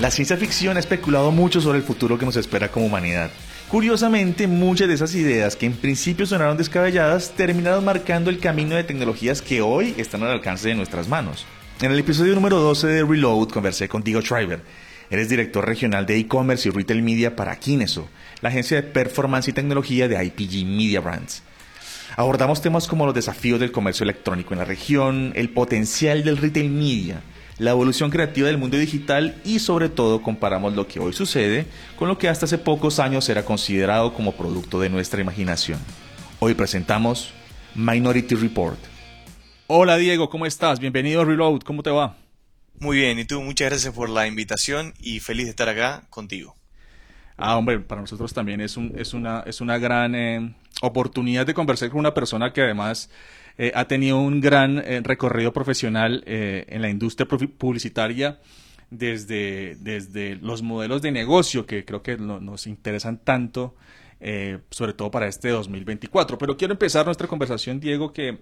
La ciencia ficción ha especulado mucho sobre el futuro que nos espera como humanidad. Curiosamente, muchas de esas ideas que en principio sonaron descabelladas terminaron marcando el camino de tecnologías que hoy están al alcance de nuestras manos. En el episodio número 12 de Reload conversé con Diego Schreiber. Eres director regional de e-commerce y retail media para Kineso, la agencia de performance y tecnología de IPG Media Brands. Abordamos temas como los desafíos del comercio electrónico en la región, el potencial del retail media, la evolución creativa del mundo digital y sobre todo comparamos lo que hoy sucede con lo que hasta hace pocos años era considerado como producto de nuestra imaginación. Hoy presentamos Minority Report. Hola Diego, ¿cómo estás? Bienvenido a Reload, ¿cómo te va? Muy bien, y tú, muchas gracias por la invitación y feliz de estar acá contigo. Ah, hombre, para nosotros también es, un, es, una, es una gran eh, oportunidad de conversar con una persona que además eh, ha tenido un gran eh, recorrido profesional eh, en la industria publicitaria desde, desde los modelos de negocio que creo que nos interesan tanto, sobre todo para este 2024. Pero quiero empezar nuestra conversación, Diego, que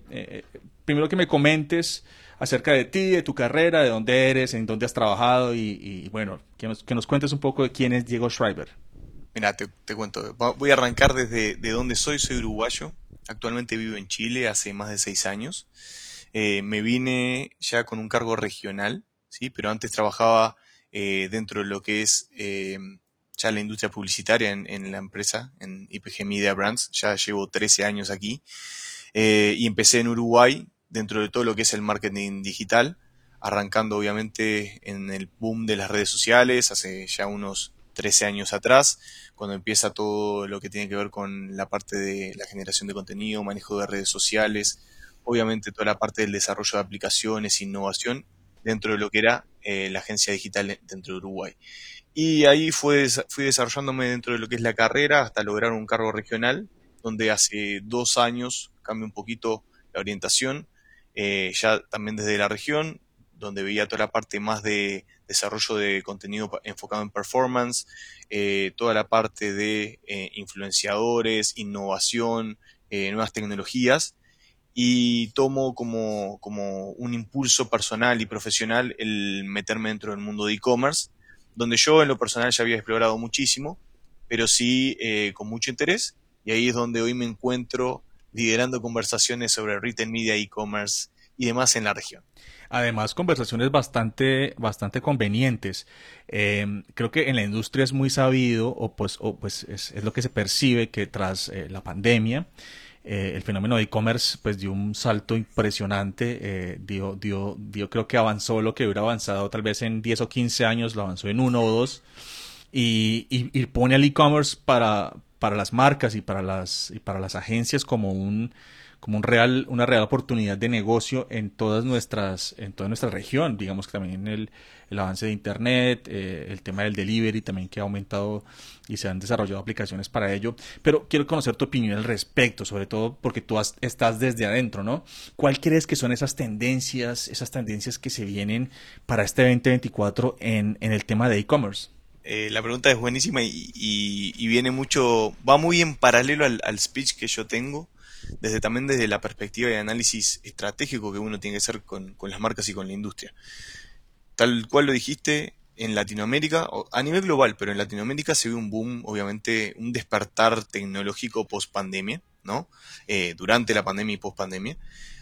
primero que me comentes acerca de ti, de tu carrera, de dónde eres, en dónde has trabajado y, bueno, que nos, que nos, cuentes un poco de quién es Diego Schreiber. Mira, te, cuento, voy a arrancar desde de dónde soy, soy uruguayo, Actualmente vivo en Chile hace más de seis años. Eh, me vine ya con un cargo regional, ¿sí? pero antes trabajaba eh, dentro de lo que es eh, ya la industria publicitaria en, la empresa, en IPG Media Brands. Ya llevo 13 años aquí. y empecé en Uruguay dentro de todo lo que es el marketing digital, arrancando obviamente en el boom de las redes sociales hace ya unos 13 años atrás, cuando empieza todo lo que tiene que ver con la parte de la generación de contenido, manejo de redes sociales, obviamente toda la parte del desarrollo de aplicaciones, innovación, dentro de lo que era eh, la agencia digital dentro de Uruguay. Y ahí fue, fui desarrollándome dentro de lo que es la carrera hasta lograr un cargo regional, donde hace dos años cambió un poquito la orientación, eh, ya también desde la región, donde veía toda la parte más de desarrollo de contenido enfocado en performance, eh, toda la parte de eh, influenciadores, innovación, eh, nuevas tecnologías, y tomo como, como un impulso personal y profesional el meterme dentro del mundo de e-commerce, donde yo en lo personal ya había explorado muchísimo, pero sí con mucho interés, y ahí es donde hoy me encuentro liderando conversaciones sobre retail media, e-commerce y demás en la región. Además, conversaciones bastante, bastante convenientes. Em, creo que en la industria es muy sabido, o pues, o pues es, lo que se percibe que tras eh, la pandemia, eh, el fenómeno de e-commerce pues dio un salto impresionante, eh, dio, dio, dio, creo que avanzó lo que hubiera avanzado tal vez en 10 o 15 años, lo avanzó en uno o dos, y, y, pone al e-commerce para, para las marcas y para las, y para las agencias como un como un real, una real oportunidad de negocio en todas nuestras, en toda nuestra región. Digamos que también el, el avance de internet, eh, el tema del delivery también que ha aumentado y se han desarrollado aplicaciones para ello. Pero quiero conocer tu opinión al respecto, sobre todo porque tú estás desde adentro, ¿no? ¿Cuál crees que son esas tendencias, esas tendencias que se vienen para este 2024 en, en el tema de e-commerce? Eh, la pregunta es buenísima y, y, viene mucho, va muy en paralelo al, al speech que yo tengo desde también desde la perspectiva de análisis estratégico que uno tiene que hacer con, las marcas y con la industria. Tal cual lo dijiste, en Latinoamérica, a nivel global, pero en Latinoamérica se ve un boom, obviamente, un despertar tecnológico post pandemia, ¿no? Eh, durante la pandemia y post pandemia,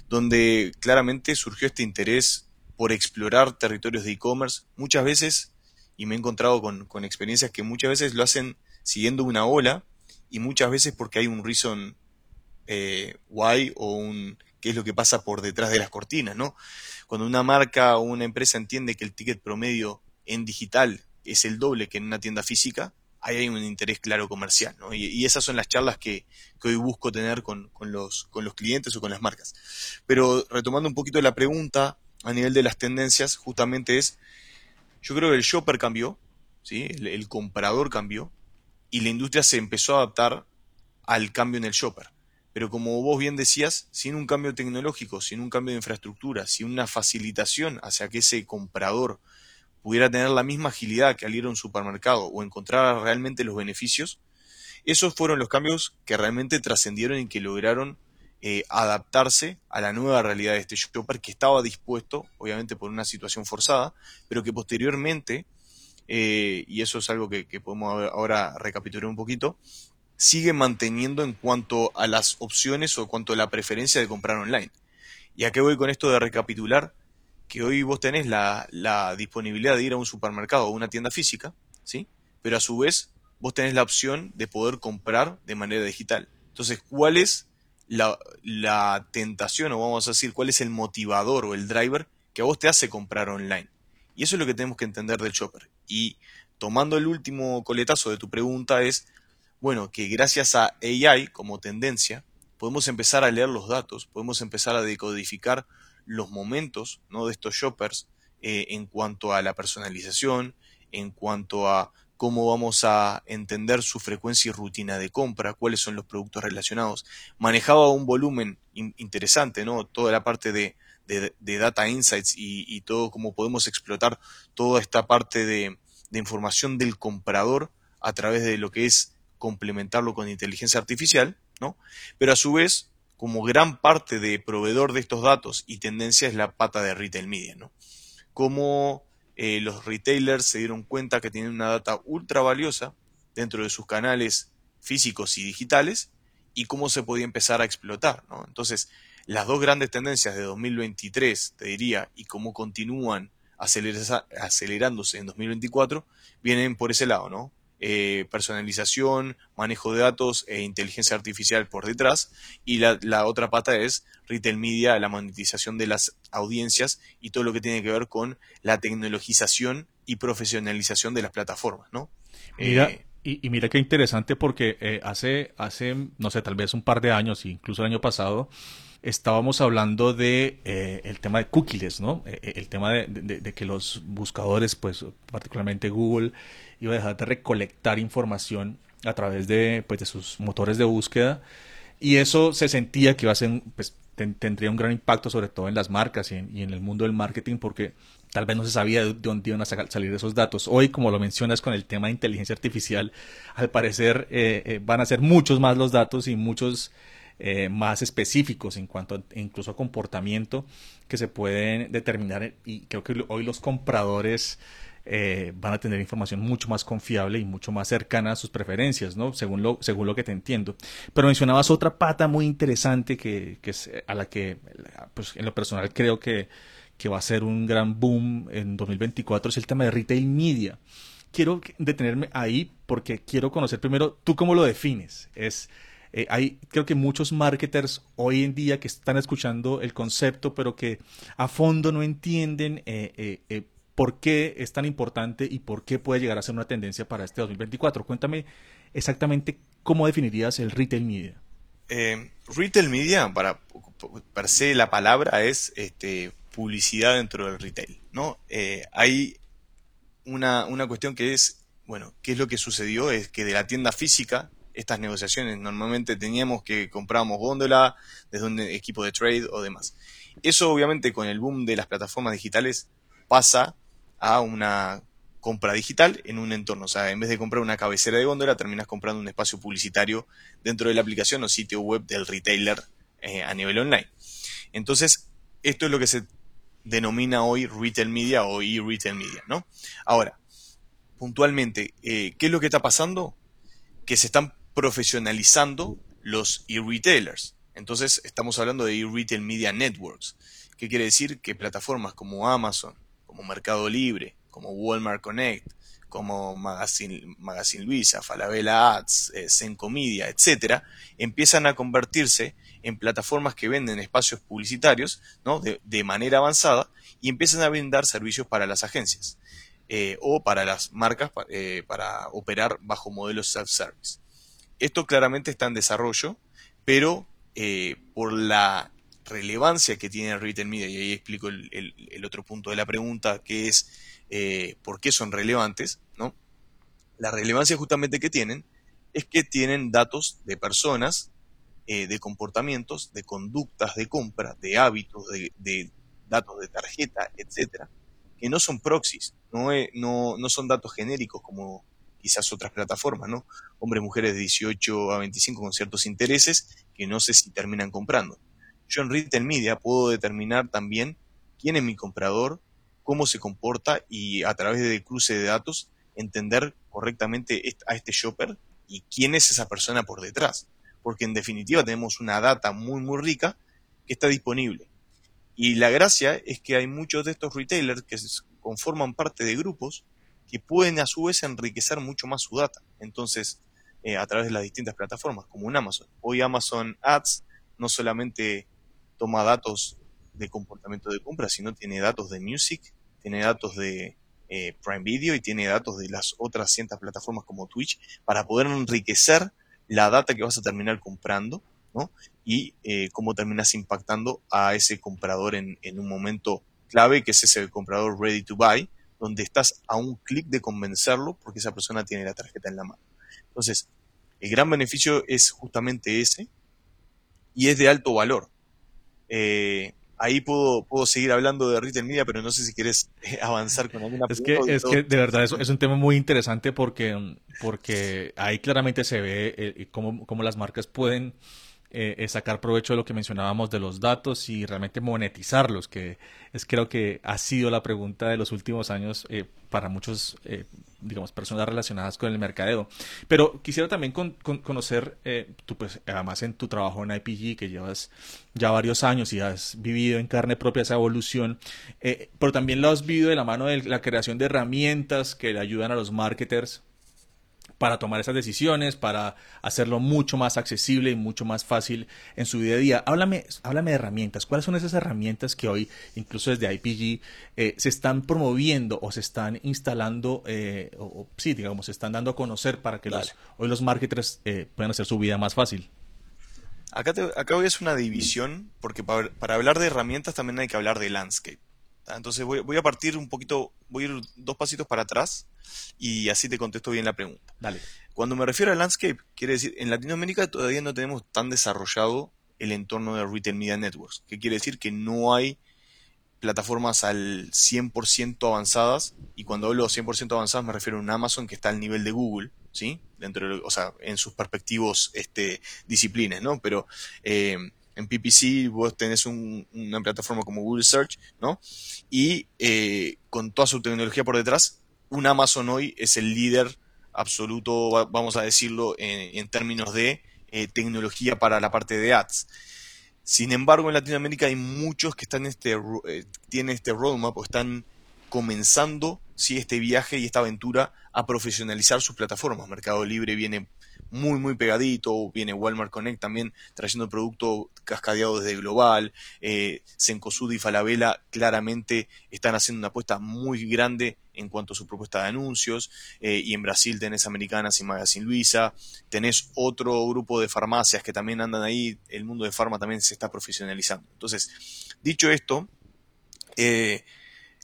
donde claramente surgió este interés por explorar territorios de e-commerce, muchas veces, y me he encontrado con, con, experiencias que muchas veces lo hacen siguiendo una ola, y muchas veces porque hay un reason eh, why o un qué es lo que pasa por detrás de las cortinas, ¿no? Cuando una marca o una empresa entiende que el ticket promedio en digital es el doble que en una tienda física, ahí hay un interés claro comercial, ¿no? Y, esas son las charlas que, hoy busco tener con, los, con los clientes o con las marcas. Pero retomando un poquito la pregunta a nivel de las tendencias, justamente es yo creo que el shopper cambió, ¿sí? el, comprador cambió, y la industria se empezó a adaptar al cambio en el shopper. Pero como vos bien decías, sin un cambio tecnológico, sin un cambio de infraestructura, sin una facilitación hacia que ese comprador pudiera tener la misma agilidad que al ir a un supermercado o encontrar realmente los beneficios, esos fueron los cambios que realmente trascendieron y que lograron eh, adaptarse a la nueva realidad de este shopper que estaba dispuesto, obviamente por una situación forzada, pero que posteriormente, eh, y eso es algo que, podemos ahora recapitular un poquito, sigue manteniendo en cuanto a las opciones o cuanto a la preferencia de comprar online. ¿Y a qué voy con esto de recapitular? Que hoy vos tenés la, la disponibilidad de ir a un supermercado o una tienda física, ¿sí? Pero a su vez vos tenés la opción de poder comprar de manera digital. Entonces, ¿cuál es la, tentación, o vamos a decir, cuál es el motivador o el driver que a vos te hace comprar online. Y eso es lo que tenemos que entender del shopper. Y tomando el último coletazo de tu pregunta es, bueno, que gracias a AI como tendencia, podemos empezar a leer los datos, podemos empezar a decodificar los momentos ¿no? de estos shoppers eh, en cuanto a la personalización, en cuanto a cómo vamos a entender su frecuencia y rutina de compra, cuáles son los productos relacionados. Manejaba un volumen interesante, ¿no? Toda la parte de, data insights y, todo cómo podemos explotar toda esta parte de, de información del comprador a través de lo que es complementarlo con inteligencia artificial, ¿no? Pero a su vez, como gran parte de proveedor de estos datos y tendencia es la pata de retail media, ¿no? Cómo eh, los retailers se dieron cuenta que tienen una data ultra valiosa dentro de sus canales físicos y digitales y cómo se podía empezar a explotar. Entonces, las dos grandes tendencias de 2023, te diría, y cómo continúan acelerándose en 2024, vienen por ese lado, ¿no? Eh, personalización, manejo de datos e inteligencia artificial por detrás. Y la, otra pata es retail media, la monetización de las audiencias y todo lo que tiene que ver con la tecnologización y profesionalización de las plataformas, ¿no? Mira, eh, y, mira qué interesante porque eh, hace, hace, no sé, tal vez un par de años, incluso el año pasado, estábamos hablando de el tema de cookies, ¿no? el tema de, que los buscadores, pues particularmente Google, iba a dejar de recolectar información a través de, pues, de sus motores de búsqueda y eso se sentía que iba a pues, tendría un gran impacto sobre todo en las marcas y en, el mundo del marketing porque tal vez no se sabía de dónde iban a salir esos datos. Hoy, como lo mencionas con el tema de inteligencia artificial, al parecer eh, eh, van a ser muchos más los datos y muchos eh, más específicos en cuanto incluso a comportamiento que se pueden determinar y creo que hoy los compradores eh, van a tener información mucho más confiable y mucho más cercana a sus preferencias, ¿no? Según lo, según lo que te entiendo. Pero mencionabas otra pata muy interesante que, que es a la que, pues en lo personal creo que, que va a ser un gran boom en 2024, es el tema de retail media. Quiero detenerme ahí porque quiero conocer primero tú cómo lo defines. Es eh, hay creo que muchos marketers hoy en día que están escuchando el concepto pero que a fondo no entienden eh, eh, por qué es tan importante y por qué puede llegar a ser una tendencia para este 2024. Cuéntame exactamente cómo definirías el retail media. Retail media, para per se la palabra es este, publicidad dentro del retail. ¿no? Hay una, una cuestión que es, bueno, ¿qué es lo que sucedió? Es que de la tienda física, estas negociaciones normalmente teníamos que compramos góndola desde un equipo de trade o demás. Eso obviamente con el boom de las plataformas digitales pasa a una compra digital en un entorno. O sea, en vez de comprar una cabecera de góndola, terminas comprando un espacio publicitario dentro de la aplicación o sitio web del retailer eh, a nivel online. Entonces, esto es lo que se denomina hoy retail media o e-retail media, ¿no? Ahora, puntualmente, eh, ¿qué es lo que está pasando? Que se están profesionalizando los e-retailers. Entonces, estamos hablando de e-retail media networks. ¿Qué quiere decir? Que plataformas como Amazon, como Mercado Libre, como Walmart Connect, como Magazine, Magazine Luisa, Falabella Ads, eh, Sencomedia, etcétera, empiezan a convertirse en plataformas que venden espacios publicitarios ¿no? de, manera avanzada y empiezan a brindar servicios para las agencias eh, o para las marcas eh, para operar bajo modelos self-service. Esto claramente está en desarrollo, pero por la relevancia que tiene el media, y ahí explico el, otro punto de la pregunta, que es eh, por qué son relevantes, ¿no? La relevancia justamente que tienen es que tienen datos de personas, eh, de comportamientos, de conductas de compra, de hábitos, de, datos de tarjeta, etcétera, que no son proxies, no, no, no son datos genéricos como quizás otras plataformas, ¿no? Hombres, mujeres de 18 a 25 con ciertos intereses que no sé si terminan comprando. Yo en Retail Media puedo determinar también quién es mi comprador, cómo se comporta y a través de cruce de datos entender correctamente a este shopper y quién es esa persona por detrás. Porque en definitiva tenemos una data muy muy rica que está disponible. Y la gracia es que hay muchos de estos retailers que conforman parte de grupos que pueden a su vez enriquecer mucho más su data. Entonces, eh, a través de las distintas plataformas, como un Amazon. Hoy Amazon Ads no solamente toma datos de comportamiento de compra, sino tiene datos de music, tiene datos de eh, Prime Video y tiene datos de las otras cientas plataformas como Twitch para poder enriquecer la data que vas a terminar comprando, ¿no? Y eh, cómo terminas impactando a ese comprador en, en un momento clave, que es ese comprador ready to buy, donde estás a un clic de convencerlo porque esa persona tiene la tarjeta en la mano. Entonces, el gran beneficio es justamente ese y es de alto valor. Eh, ahí puedo, puedo seguir hablando de retail media, pero no sé si quieres eh, avanzar con alguna Es que, es que de verdad es, es, un tema muy interesante porque, porque ahí claramente se ve eh, cómo, cómo las marcas pueden eh, sacar provecho de lo que mencionábamos de los datos y realmente monetizarlos, que es creo que ha sido la pregunta de los últimos años eh, para muchos, eh, digamos, personas relacionadas con el mercadeo. Pero quisiera también conocer, tú pues además en tu trabajo en IPG, que llevas ya varios años y has vivido en carne propia esa evolución, pero también lo has vivido de la mano de la creación de herramientas que le ayudan a los marketers para tomar esas decisiones, para hacerlo mucho más accesible y mucho más fácil en su día a día. Háblame, háblame de herramientas. ¿Cuáles son esas herramientas que hoy, incluso desde IPG, eh, se están promoviendo o se están instalando, eh, o, sí, digamos, se están dando a conocer para que los, hoy los marketers eh, puedan hacer su vida más fácil? Acá, te, acá a hacer una división, porque para, para hablar de herramientas también hay que hablar de landscape. Entonces voy, voy, a partir un poquito, voy a ir dos pasitos para atrás y así te contesto bien la pregunta. Dale. Cuando me refiero a landscape, quiere decir, en Latinoamérica todavía no tenemos tan desarrollado el entorno de Retail Media Networks, que quiere decir que no hay plataformas al 100% avanzadas, y cuando hablo 100% avanzadas me refiero a un Amazon que está al nivel de Google, ¿sí? Dentro de, o sea, en sus perspectivos este, disciplinas, ¿no? Pero eh, en PPC vos tenés una plataforma como Google Search, ¿no? Y eh, con toda su tecnología por detrás, un Amazon hoy es el líder absoluto, vamos a decirlo, en, términos de eh, tecnología para la parte de ads. Sin embargo, en Latinoamérica hay muchos que están este, eh, tienen este roadmap o están comenzando sí, este viaje y esta aventura a profesionalizar sus plataformas. Mercado Libre viene muy, muy pegadito. Viene Walmart Connect también trayendo producto cascadeado desde global. Eh, Sencosud y Falabella claramente están haciendo una apuesta muy grande en cuanto a su propuesta de anuncios. Eh, y en Brasil tenés Americanas y Magazine Luisa. Tenés otro grupo de farmacias que también andan ahí. El mundo de farma también se está profesionalizando. Entonces, dicho esto, eh,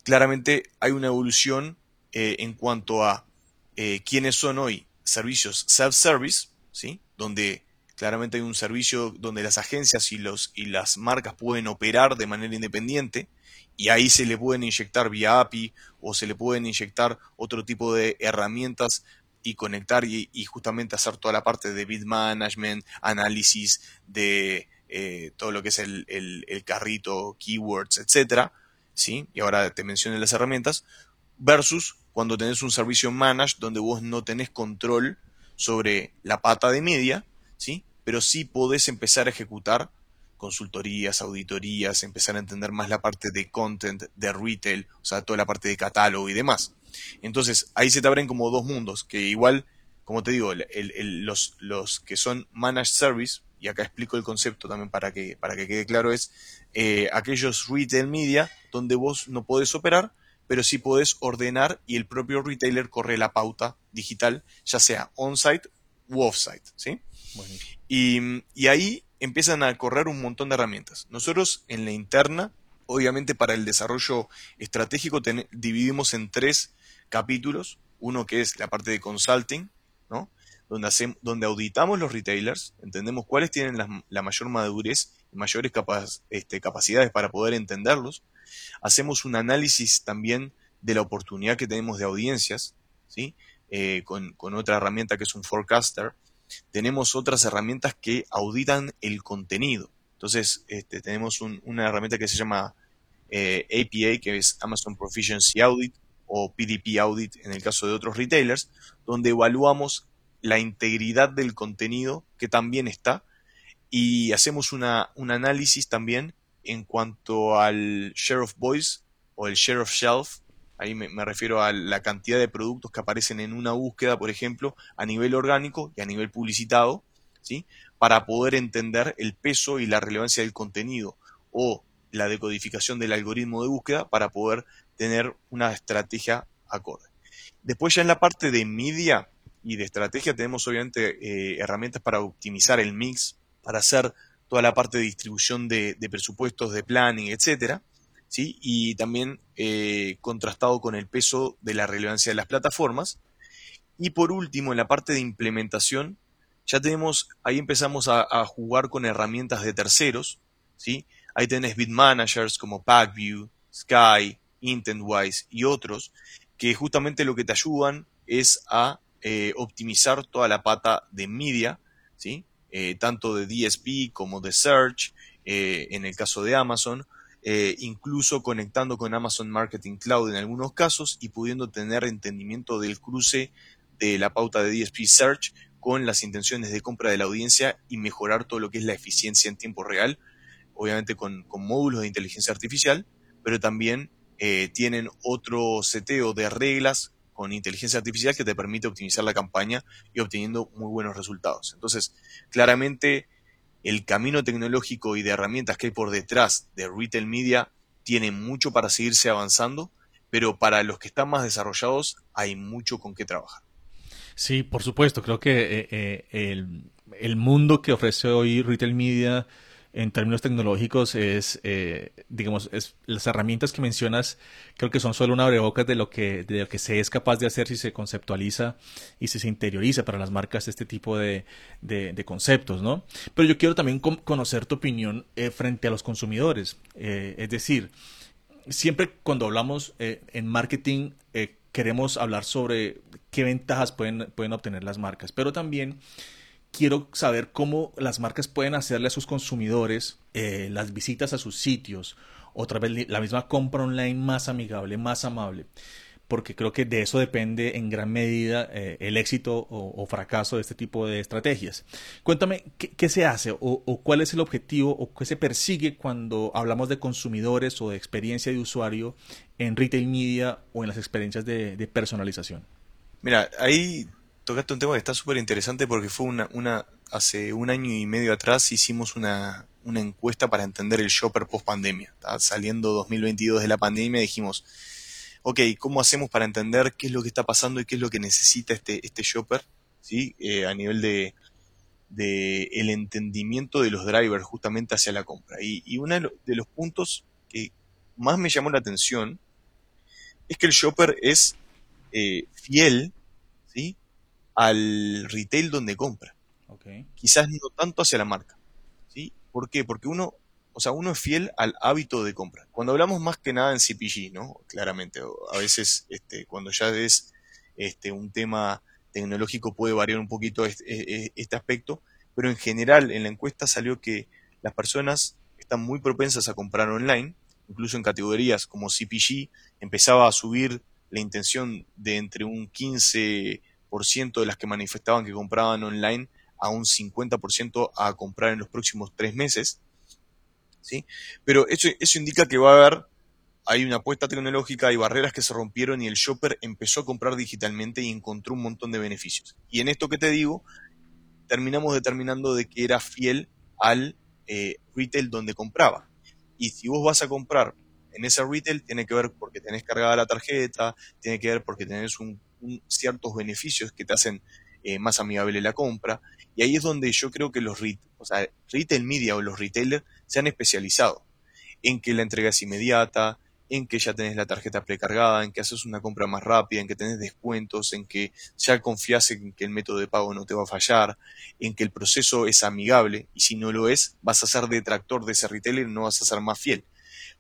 claramente hay una evolución eh, en cuanto a quiénes son hoy servicios self-service, ¿sí? donde claramente hay un servicio donde las agencias y, los, y las marcas pueden operar de manera independiente y ahí se le pueden inyectar vía API o se le pueden inyectar otro tipo de herramientas y conectar y, justamente hacer toda la parte de bid management, análisis de eh, todo lo que es el, el, carrito, keywords, etcétera, ¿sí? Y ahora te mencioné las herramientas, versus cuando tenés un servicio managed donde vos no tenés control sobre la pata de media, ¿sí? Pero sí podés empezar a ejecutar consultorías, auditorías, empezar a entender más la parte de content, de retail, o sea, toda la parte de catálogo y demás. Entonces, ahí se te abren como dos mundos, que igual, como te digo, los, que son managed service, y acá explico el concepto también para que, para que quede claro, es eh, aquellos retail media donde vos no podés operar, pero sí podés ordenar y el propio retailer corre la pauta digital, ya sea on-site u off-site. ¿sí? Y, ahí empiezan a correr un montón de herramientas. Nosotros en la interna, Obviamente para el desarrollo estratégico dividimos en tres capítulos. Uno que es la parte de consulting, ¿no? donde, hacemos, donde auditamos los retailers, entendemos cuáles tienen la, mayor madurez mayores este, capacidades para poder entenderlos. Hacemos un análisis también de la oportunidad que tenemos de audiencias, ¿sí? Eh, con, otra herramienta que es un forecaster. Tenemos otras herramientas que auditan el contenido. Entonces, este, tenemos una herramienta que se llama eh, APA, que es Amazon Proficiency Audit, o PDP Audit en el caso de otros retailers, donde evaluamos la integridad del contenido que también está y hacemos una, un análisis también en cuanto al share of voice o el share of shelf. Ahí me, refiero a la cantidad de productos que aparecen en una búsqueda, por ejemplo, a nivel orgánico y a nivel publicitado, ¿sí? para poder entender el peso y la relevancia del contenido o la decodificación del algoritmo de búsqueda para poder tener una estrategia acorde. Después ya en la parte de media y de estrategia tenemos obviamente eh, herramientas para optimizar el mix, para hacer toda la parte de distribución de, presupuestos, de planning, etcétera, ¿sí? y también eh, contrastado con el peso de la relevancia de las plataformas. Y por último, en la parte de implementación, ya tenemos, ahí empezamos a, jugar con herramientas de terceros, ¿sí? Ahí tenés bid managers como Packview, Sky, IntentWise y otros, que justamente lo que te ayudan es a eh, optimizar toda la pata de media, ¿sí? Eh, tanto de DSP como de Search, eh, en el caso de Amazon, incluso conectando con Amazon Marketing Cloud en algunos casos y pudiendo tener entendimiento del cruce de la pauta de DSP Search con las intenciones de compra de la audiencia y mejorar todo lo que es la eficiencia en tiempo real, obviamente con, módulos de inteligencia artificial, pero también tienen otro seteo de reglas con inteligencia artificial que te permite optimizar la campaña y obteniendo muy buenos resultados. Entonces, claramente el camino tecnológico y de herramientas que hay por detrás de retail media tiene mucho para seguirse avanzando, pero para los que están más desarrollados hay mucho con qué trabajar. Sí, por supuesto, creo que eh, eh, el, el mundo que ofrece hoy retail media en términos tecnológicos es, eh, digamos, es, las herramientas que mencionas creo que son solo una abrebocas de lo que de lo que se es capaz de hacer si se conceptualiza y si se interioriza para las marcas este tipo de, de, conceptos, ¿no? Pero yo quiero también conocer tu opinión eh, frente a los consumidores, eh, es decir, siempre cuando hablamos en marketing queremos hablar sobre qué ventajas pueden, pueden obtener las marcas, pero también quiero saber cómo las marcas pueden hacerle a sus consumidores eh, las visitas a sus sitios, otra vez la misma compra online más amigable, más amable, porque creo que de eso depende en gran medida eh, el éxito o, fracaso de este tipo de estrategias. Cuéntame, ¿qué, se hace o, cuál es el objetivo o qué se persigue cuando hablamos de consumidores o de experiencia de usuario en retail media o en las experiencias de, de personalización? Mira, ahí tocaste un tema que está súper interesante porque fue una, una, hace un año y medio atrás hicimos una, encuesta para entender el shopper post pandemia. Saliendo 2022 de la pandemia dijimos, ok, ¿cómo hacemos para entender qué es lo que está pasando y qué es lo que necesita este, este shopper? ¿Sí? Eh, a nivel de, de, el entendimiento de los drivers justamente hacia la compra. Y, uno de los puntos que más me llamó la atención es que el shopper es eh, fiel. Al retail donde compra. Quizás no tanto hacia la marca. ¿sí? ¿Por qué? Porque uno, o sea, uno es fiel al hábito de compra. Cuando hablamos más que nada en CPG, ¿no? Claramente, a veces este, cuando ya es este, un tema tecnológico puede variar un poquito este, este aspecto, pero en general en la encuesta salió que las personas están muy propensas a comprar online, incluso en categorías como CPG, empezaba a subir la intención de entre un 15 de las que manifestaban que compraban online a un 50% a comprar en los próximos tres meses. ¿sí? Pero eso, eso indica que va a haber, hay una apuesta tecnológica, hay barreras que se rompieron y el shopper empezó a comprar digitalmente y encontró un montón de beneficios. Y en esto que te digo, terminamos determinando de que era fiel al eh, retail donde compraba. Y si vos vas a comprar en ese retail, tiene que ver porque tenés cargada la tarjeta, tiene que ver porque tenés un ciertos beneficios que te hacen eh, más amigable la compra. Y ahí es donde yo creo que los o sea, retail media o los retailers se han especializado en que la entrega es inmediata, en que ya tenés la tarjeta precargada, en que haces una compra más rápida, en que tenés descuentos, en que ya confías en que el método de pago no te va a fallar, en que el proceso es amigable y si no lo es, vas a ser detractor de ese retailer no vas a ser más fiel.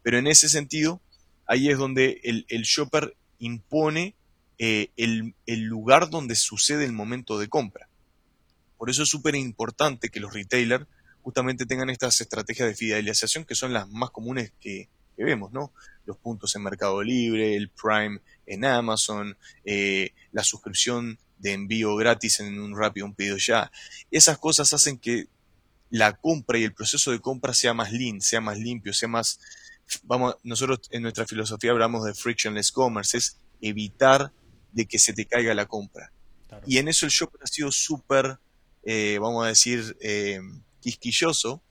Pero en ese sentido, ahí es donde el, shopper impone eh, el, lugar donde sucede el momento de compra. Por eso es súper importante que los retailers justamente tengan estas estrategias de fidelización que son las más comunes que, vemos, ¿no? Los puntos en Mercado Libre, el Prime en Amazon, eh, la suscripción de envío gratis en un rápido, un pedido ya. Esas cosas hacen que la compra y el proceso de compra sea más lean, sea más limpio, sea más... Vamos, nosotros en nuestra filosofía hablamos de frictionless commerce, es evitar de que se te caiga la compra. Y en eso el shopper ha sido súper, eh, vamos a decir, eh, quisquilloso,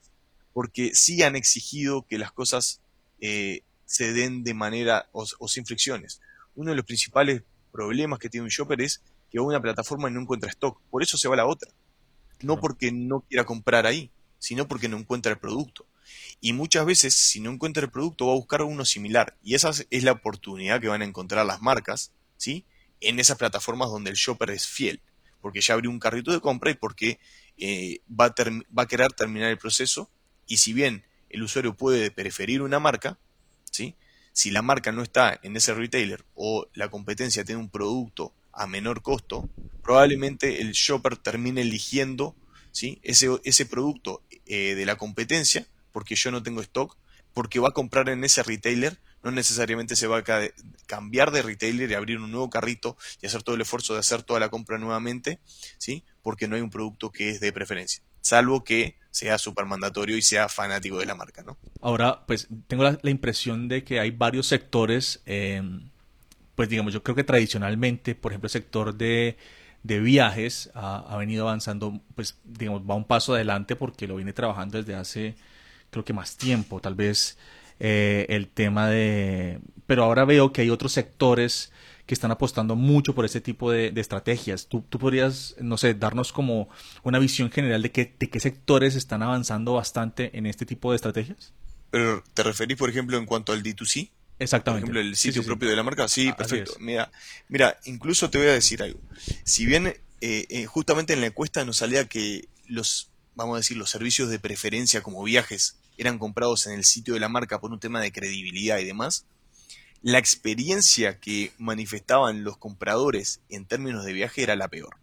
porque sí han exigido que las cosas eh, se den de manera o, sin fricciones. Uno de los principales problemas que tiene un shopper es que una plataforma no encuentra stock, por eso se va a la otra. No porque no quiera comprar ahí, sino porque no encuentra el producto. Y muchas veces, si no encuentra el producto, va a buscar uno similar. Y esa es la oportunidad que van a encontrar las marcas, ¿sí? En esas plataformas donde el shopper es fiel. Porque ya abrió un carrito de compra y porque eh, va, a va a querer terminar el proceso y si bien el usuario puede preferir una marca, ¿sí? si la marca no está en ese retailer o la competencia tiene un producto a menor costo, probablemente el shopper termine eligiendo ¿sí? ese, ese producto eh, de la competencia porque yo no tengo stock, porque va a comprar en ese retailer no necesariamente se va a cambiar de retailer y abrir un nuevo carrito y hacer todo el esfuerzo de hacer toda la compra nuevamente, ¿sí? Porque no hay un producto que es de preferencia, salvo que sea súper mandatorio y sea fanático de la marca, ¿no? Ahora, pues tengo la, impresión de que hay varios sectores, em, pues digamos, yo creo que tradicionalmente, por ejemplo, el sector de, viajes ha, ha, venido avanzando, pues digamos, va un paso adelante porque lo viene trabajando desde hace, creo que más tiempo, tal vez eh, el tema de... Pero ahora veo que hay otros sectores que están apostando mucho por este tipo de, estrategias. ¿Tú, ¿Tú, podrías, no sé, darnos como una visión general de, qué, de qué sectores están avanzando bastante en este tipo de estrategias? Pero, ¿Te referís, por ejemplo, en cuanto al D2C? Exactamente. Por ejemplo, el sitio propio de la marca. Sí, ah, perfecto. Mira, mira, incluso te voy a decir algo. Si bien eh, eh, justamente en la encuesta nos salía que los, vamos a decir, los servicios de preferencia como viajes eran comprados en el sitio de la marca por un tema de credibilidad y demás, la experiencia que manifestaban los compradores en términos de viaje era la peor.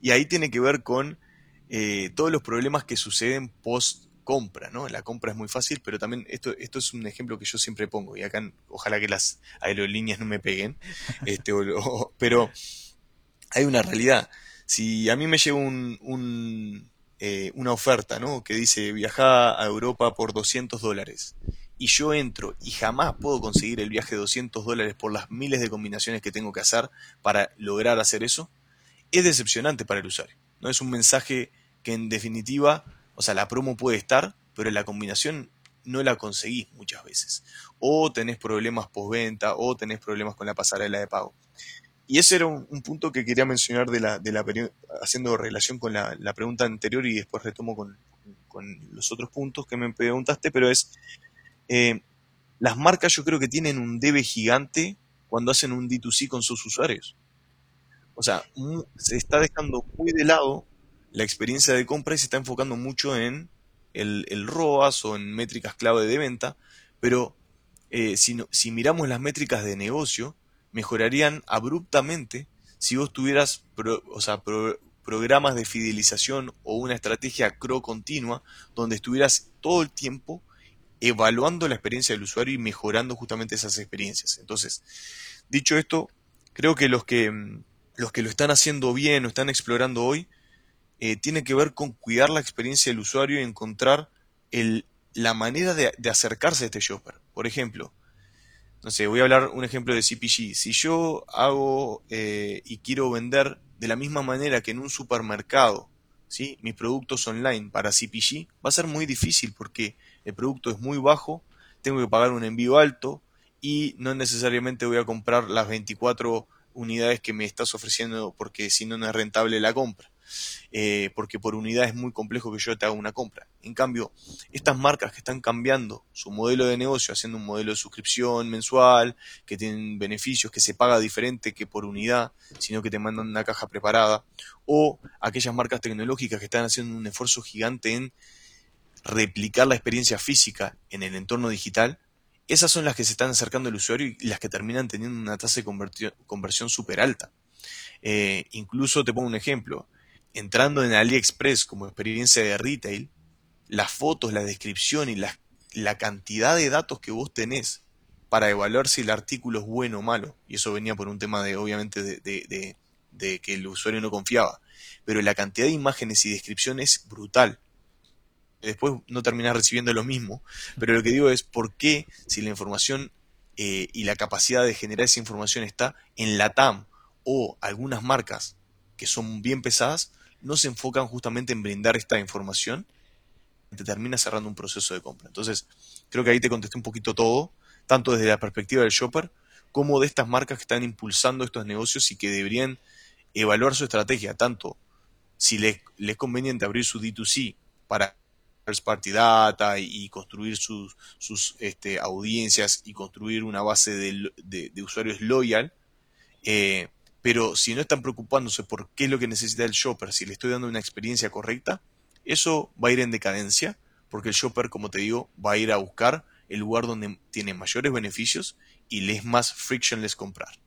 Y ahí tiene que ver con eh, todos los problemas que suceden post compra, ¿no? La compra es muy fácil, pero también esto, esto es un ejemplo que yo siempre pongo, y acá ojalá que las aerolíneas no me peguen, este, pero hay una realidad. Si a mí me llega un, eh, una oferta, ¿no? Que dice viajar a Europa por 200 dólares. Y yo entro y jamás puedo conseguir el viaje de 200 dólares por las miles de combinaciones que tengo que hacer para lograr hacer eso. Es decepcionante para el usuario. No es un mensaje que en definitiva, o sea, la promo puede estar, pero la combinación no la conseguís muchas veces. O tenés problemas postventa, o tenés problemas con la pasarela de pago. Y ese era un, punto que quería mencionar de la, de la haciendo relación con la, pregunta anterior y después retomo con, los otros puntos que me preguntaste, pero es, eh, las marcas yo creo que tienen un debe gigante cuando hacen un D2C con sus usuarios. O sea, se está dejando muy de lado la experiencia de compra y se está enfocando mucho en el, el ROAS o en métricas clave de venta, pero eh, si, si miramos las métricas de negocio, mejorarían abruptamente si vos tuvieras o sea, programas de fidelización o una estrategia CRO continua donde estuvieras todo el tiempo evaluando la experiencia del usuario y mejorando justamente esas experiencias. Entonces, dicho esto, creo que los que, mm, los que lo están haciendo bien o están explorando hoy, eh, tiene que ver con cuidar la experiencia del usuario y encontrar el, la manera de acercarse a este shopper. Por ejemplo, no sé, voy a hablar un ejemplo de CPG. Si yo hago eh, y quiero vender de la misma manera que en un supermercado, ¿sí? mis productos online para CPG, va a ser muy difícil porque el producto es muy bajo, tengo que pagar un envío alto y no necesariamente voy a comprar las 24 unidades que me estás ofreciendo porque si no no es rentable la compra. Eh, porque por unidad es muy complejo que yo te haga una compra. En cambio, estas marcas que están cambiando su modelo de negocio, haciendo un modelo de suscripción mensual, que tienen beneficios, que se paga diferente que por unidad, sino que te mandan una caja preparada, o aquellas marcas tecnológicas que están haciendo un esfuerzo gigante en replicar la experiencia física en el entorno digital, esas son las que se están acercando al usuario y las que terminan teniendo una tasa de conversión súper alta. Eh, incluso te pongo un ejemplo. Entrando en AliExpress como experiencia de retail, las fotos, la descripción y la, la cantidad de datos que vos tenés para evaluar si el artículo es bueno o malo, y eso venía por un tema de, obviamente, de, que el usuario no confiaba, pero la cantidad de imágenes y descripciones es brutal después no terminas recibiendo lo mismo. Pero lo que digo es, ¿por qué si la información eh, y la capacidad de generar esa información está en la TAM o algunas marcas que son bien pesadas, no se enfocan justamente en brindar esta información? Te termina cerrando un proceso de compra. Entonces, creo que ahí te contesté un poquito todo, tanto desde la perspectiva del shopper como de estas marcas que están impulsando estos negocios y que deberían evaluar su estrategia, tanto si les, les es conveniente abrir su D2C para first party data y, construir sus, sus este, audiencias y construir una base de, usuarios loyal. Eh, pero si no están preocupándose por qué es lo que necesita el shopper, si le estoy dando una experiencia correcta, eso va a ir en decadencia, porque el shopper, como te digo, va a ir a buscar el lugar donde tiene mayores beneficios y le es más frictionless comprar.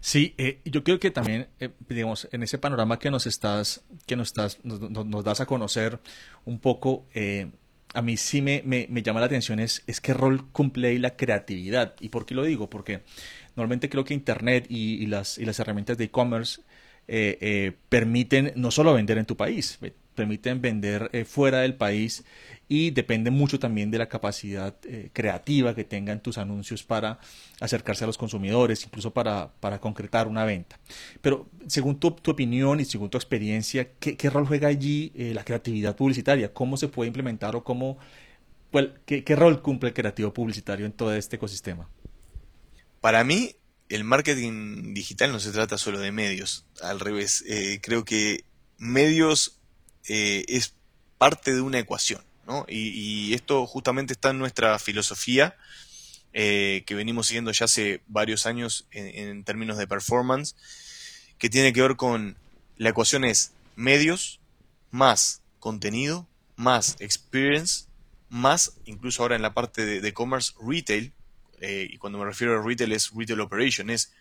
Sí, eh, yo creo que también, eh, digamos, en ese panorama que nos estás, que nos estás, nos, das a conocer un poco, eh, a mí sí me, me, llama la atención es, es qué rol cumple ahí la creatividad. ¿Y por qué lo digo? Porque normalmente creo que Internet y, las, herramientas de e-commerce permiten no solo vender en tu país, permiten vender fuera del país y depende mucho también de la capacidad eh, creativa que tengan tus anuncios para acercarse a los consumidores, incluso para, concretar una venta. Pero según tu, opinión y según tu experiencia, ¿qué, rol juega allí eh, la creatividad publicitaria? ¿Cómo se puede implementar o cómo, pues, qué, qué rol cumple el creativo publicitario en todo este ecosistema? Para mí, el marketing digital no se trata solo de medios, al revés, eh, creo que medios es parte de una ecuación. Y, esto justamente está en nuestra filosofía, eh, que venimos siguiendo ya hace varios años en, términos de performance, que tiene que ver con la ecuación es medios más contenido más experience más, incluso ahora en la parte de, commerce, retail, eh, y cuando me refiero a retail es retail operation, es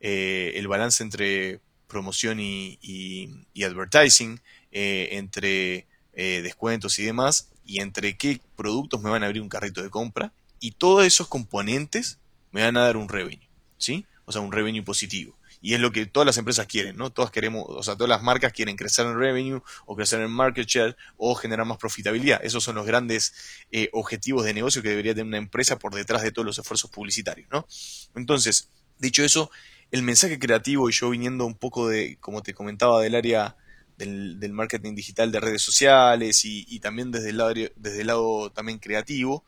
eh, el balance entre promoción y, advertising, entre eh, descuentos y demás, y entre qué productos me van a abrir un carrito de compra, y todos esos componentes me van a dar un revenue, ¿sí? O sea, un revenue positivo. Y es lo que todas las empresas quieren, ¿no? Todas queremos, o sea, todas las marcas quieren crecer en revenue o crecer en market share o generar más profitabilidad. Esos son los grandes eh, objetivos de negocio que debería tener una empresa por detrás de todos los esfuerzos publicitarios, ¿no? Entonces, dicho eso, el mensaje creativo y yo viniendo un poco de, como te comentaba, del área del, marketing digital de redes sociales y, también desde el, lado, desde el lado también creativo,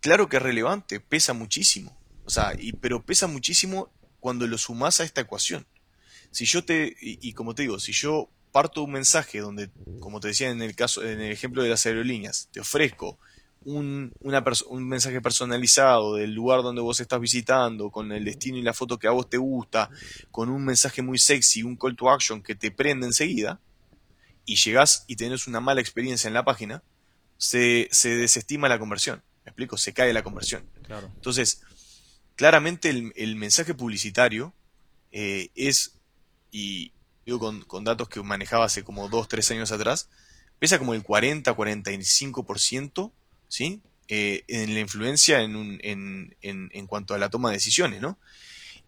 claro que es relevante, pesa muchísimo. O sea, y, pero pesa muchísimo cuando lo sumas a esta ecuación. Si yo te, y, como te digo, si yo parto un mensaje donde, como te decía en el caso, en el ejemplo de las aerolíneas, te ofrezco un, un mensaje personalizado del lugar donde vos estás visitando, con el destino y la foto que a vos te gusta, con un mensaje muy sexy, un call to action que te prende enseguida, y llegás y tenés una mala experiencia en la página, se, se desestima la conversión. ¿Me explico? Se cae la conversión. Claro. Entonces, claramente el, mensaje publicitario eh, es, y digo con, con, datos que manejaba hace como 2, 3 años atrás, pesa como el 40-45% ¿sí? Eh, en la influencia en, en, en, cuanto a la toma de decisiones, ¿no?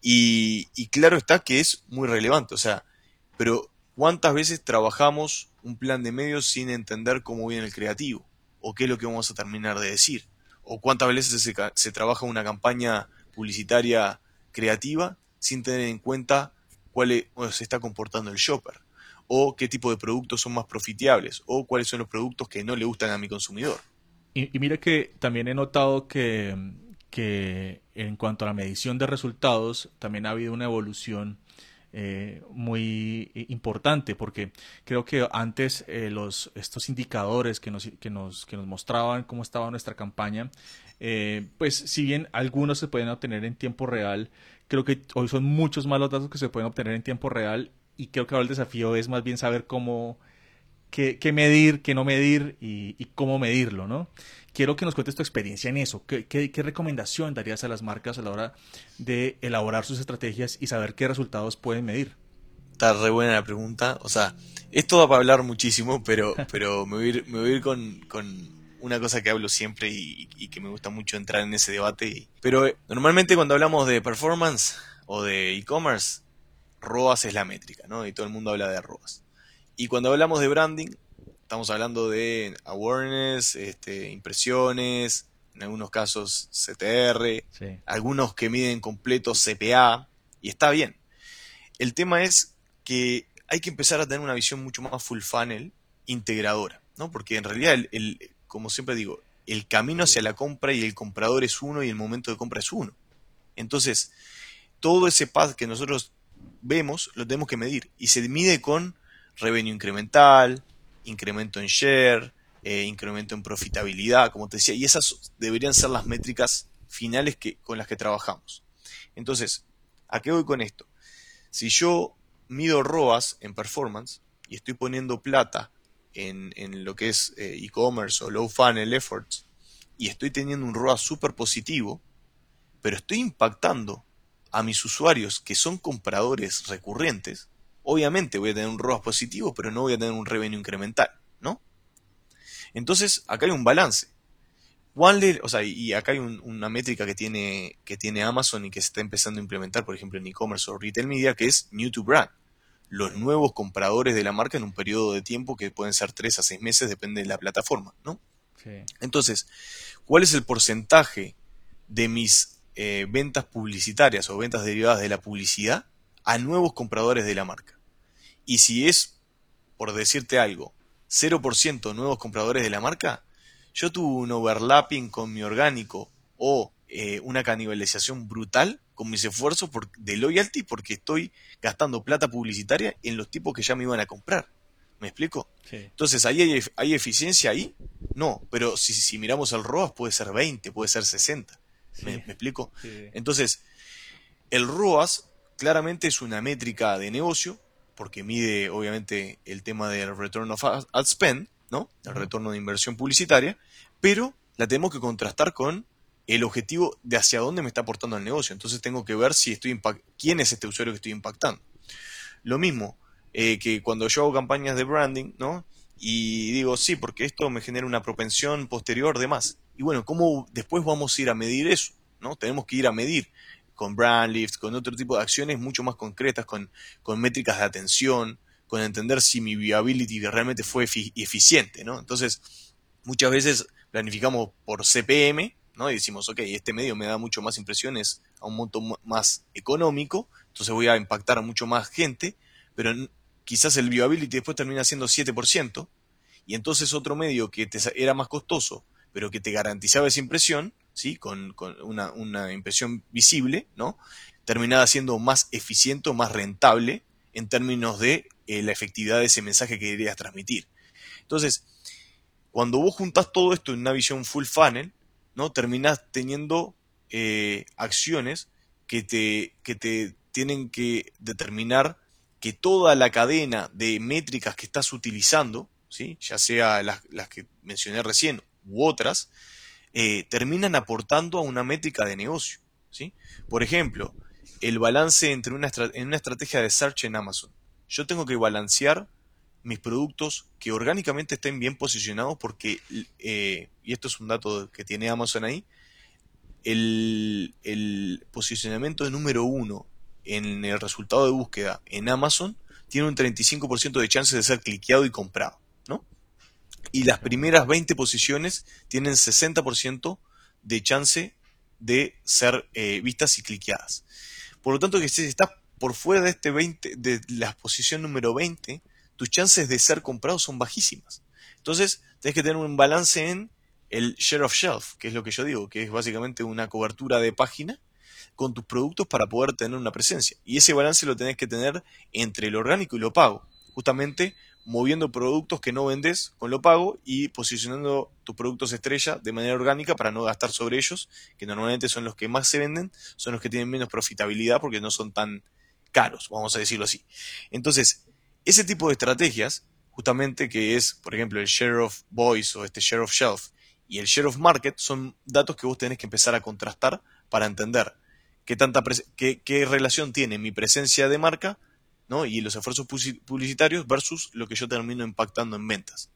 Y, claro está que es muy relevante, o sea, pero ¿cuántas veces trabajamos un plan de medios sin entender cómo viene el creativo? ¿O qué es lo que vamos a terminar de decir? ¿O cuántas veces se, se trabaja una campaña publicitaria creativa sin tener en cuenta cuál se está comportando el shopper? ¿O qué tipo de productos son más profitables? ¿O cuáles son los productos que no le gustan a mi consumidor? Y, mire que también he notado que, en cuanto a la medición de resultados, también ha habido una evolución eh, muy importante porque creo que antes eh, los, estos indicadores que nos, que, nos, que nos mostraban cómo estaba nuestra campaña, eh, pues si bien algunos se pueden obtener en tiempo real, creo que hoy son muchos más los datos que se pueden obtener en tiempo real y creo que ahora el desafío es más bien saber cómo, qué, qué medir, qué no medir y, y cómo medirlo, ¿no? Quiero que nos cuentes tu experiencia en eso. ¿Qué, recomendación darías a las marcas a la hora de elaborar sus estrategias y saber qué resultados pueden medir? Está re buena la pregunta. O sea, es todo para hablar muchísimo, pero, pero me voy a ir, me voy a ir con, con, una cosa que hablo siempre y, que me gusta mucho entrar en ese debate. pero eh, normalmente cuando hablamos de performance o de e-commerce, ROAS es la métrica, ¿no? Y todo el mundo habla de ROAS. Y cuando hablamos de branding, Estamos hablando de awareness, este, impresiones, en algunos casos CTR, algunos que miden completo CPA, y está bien. El tema es que hay que empezar a tener una visión mucho más full funnel, integradora, ¿no? Porque en realidad, el, como siempre digo, el camino hacia la compra y el comprador es uno y el momento de compra es uno. Entonces, todo ese path que nosotros vemos lo tenemos que medir y se mide con revenue incremental, incremento en share, eh, incremento en profitabilidad, como te decía, y esas deberían ser las métricas finales que, con las que trabajamos. Entonces, ¿a qué voy con esto? Si yo mido ROAS en performance y estoy poniendo plata en, lo que es eh, e-commerce o low funnel efforts y estoy teniendo un ROAS súper positivo, pero estoy impactando a mis usuarios que son compradores recurrentes, obviamente voy a tener un ROAS positivo, pero no voy a tener un revenue incremental, ¿no? Entonces, acá hay un balance. o sea, y acá hay una métrica que tiene, que tiene Amazon y que se está empezando a implementar, por ejemplo, en e-commerce o retail media, que es new to brand. Los nuevos compradores de la marca en un periodo de tiempo que pueden ser 3 a 6 meses, depende de la plataforma, ¿no? Entonces, ¿cuál es el porcentaje de mis eh, ventas publicitarias o ventas derivadas de la publicidad a nuevos compradores de la marca. Y si es, por decirte algo, 0% nuevos compradores de la marca, yo tuve un overlapping con mi orgánico o eh, una canibalización brutal con mis esfuerzos de loyalty porque estoy gastando plata publicitaria en los tipos que ya me iban a comprar. ¿Me explico? Entonces, ¿ahí hay, eficiencia ahí? No, pero si, si miramos el ROAS puede ser 20, puede ser 60. ¿Me, explico? Entonces, el ROAS claramente es una métrica de negocio, porque mide obviamente el tema del return of ad spend, ¿no? El retorno de inversión publicitaria, pero la tenemos que contrastar con el objetivo de hacia dónde me está aportando el negocio. Entonces tengo que ver si estoy quién es este usuario que estoy impactando. Lo mismo eh, que cuando yo hago campañas de branding, ¿no? Y digo, sí, porque esto me genera una propensión posterior de más. Y bueno, ¿cómo después vamos a ir a medir eso? ¿no? Tenemos que ir a medir con brand lift, con otro tipo de acciones mucho más concretas, con, con métricas de atención, con entender si mi viability realmente fue eficiente, ¿no? Entonces, muchas veces planificamos por CPM, ¿no? Y decimos, ok, este medio me da mucho más impresiones a un monto más económico, entonces voy a impactar a mucho más gente, pero quizás el viability después termina siendo 7%, y entonces otro medio que te era más costoso, pero que te garantizaba esa impresión, ¿sí? con, una, impresión visible, ¿no? terminada siendo más eficiente o más rentable en términos de eh, la efectividad de ese mensaje que querías transmitir. Entonces, cuando vos juntás todo esto en una visión full funnel, ¿no? terminás teniendo eh, acciones que te, que te tienen que determinar que toda la cadena de métricas que estás utilizando, ¿sí? ya sea las, las que mencioné recién u otras, eh, terminan aportando a una métrica de negocio. ¿sí? Por ejemplo, el balance entre una, en una estrategia de search en Amazon. Yo tengo que balancear mis productos que orgánicamente estén bien posicionados porque, eh, y esto es un dato que tiene Amazon ahí, el, posicionamiento de número uno en el resultado de búsqueda en Amazon tiene un 35% de chances de ser cliqueado y comprado y las primeras 20 posiciones tienen 60% de chance de ser eh, vistas y cliqueadas. Por lo tanto, que si estás por fuera de este 20, de la posición número 20, tus chances de ser comprado son bajísimas. Entonces, tienes que tener un balance en el share of shelf, que es lo que yo digo, que es básicamente una cobertura de página con tus productos para poder tener una presencia. Y ese balance lo tenés que tener entre lo orgánico y lo pago. Justamente moviendo productos que no vendes con lo pago y posicionando tus productos estrella de manera orgánica para no gastar sobre ellos, que normalmente son los que más se venden, son los que tienen menos profitabilidad porque no son tan caros, vamos a decirlo así. Entonces, ese tipo de estrategias, justamente que es, por ejemplo, el share of voice o este share of shelf y el share of market, son datos que vos tenés que empezar a contrastar para entender qué, tanta qué, qué relación tiene mi presencia de marca y los esfuerzos publicitarios versus lo que yo termino impactando en ventas.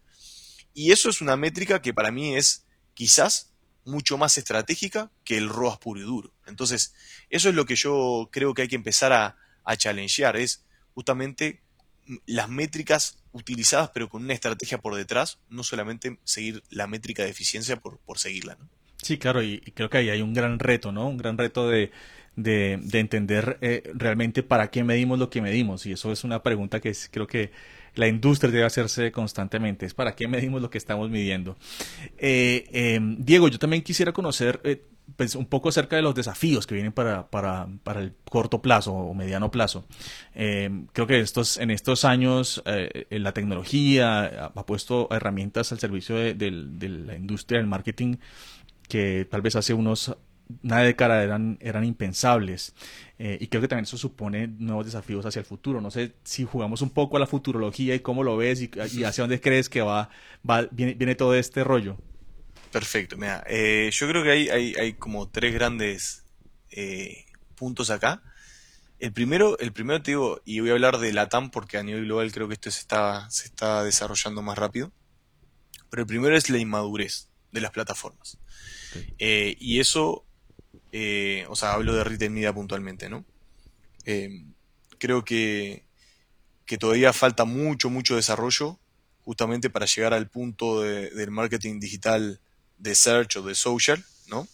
Y eso es una métrica que para mí es quizás mucho más estratégica que el ROAS puro y duro. Entonces, eso es lo que yo creo que hay que empezar a, a challengear, es justamente las métricas utilizadas pero con una estrategia por detrás, no solamente seguir la métrica de eficiencia por, por seguirla. Sí, claro, y, creo que ahí hay un gran reto, ¿no? Un gran reto de, de, entender eh, realmente para qué medimos lo que medimos. Y eso es una pregunta que creo que la industria debe hacerse constantemente. Es para qué medimos lo que estamos midiendo. Eh, em, Diego, yo también quisiera conocer eh, pues, un poco acerca de los desafíos que vienen para, para, para el corto plazo o mediano plazo. Em, creo que estos, en estos años la tecnología ha, puesto herramientas al servicio de, de la industria del marketing que tal vez hace unos una década eran, eran impensables. Eh, y creo que también eso supone nuevos desafíos hacia el futuro. No sé si jugamos un poco a la futurología y cómo lo ves y, hacia dónde crees que va, va viene, todo este rollo. Perfecto, mira, eh, yo creo que hay, hay, hay como tres grandes eh, puntos acá. El primero, el primero te digo, y voy a hablar de la TAM porque a nivel global creo que esto se está, se está desarrollando más rápido. Pero el primero es la inmadurez de las plataformas. y eso eh, o sea, hablo de retail media puntualmente, ¿no? Eh, creo que, que todavía falta mucho, mucho desarrollo justamente para llegar al punto del marketing digital de search o de social, ¿no?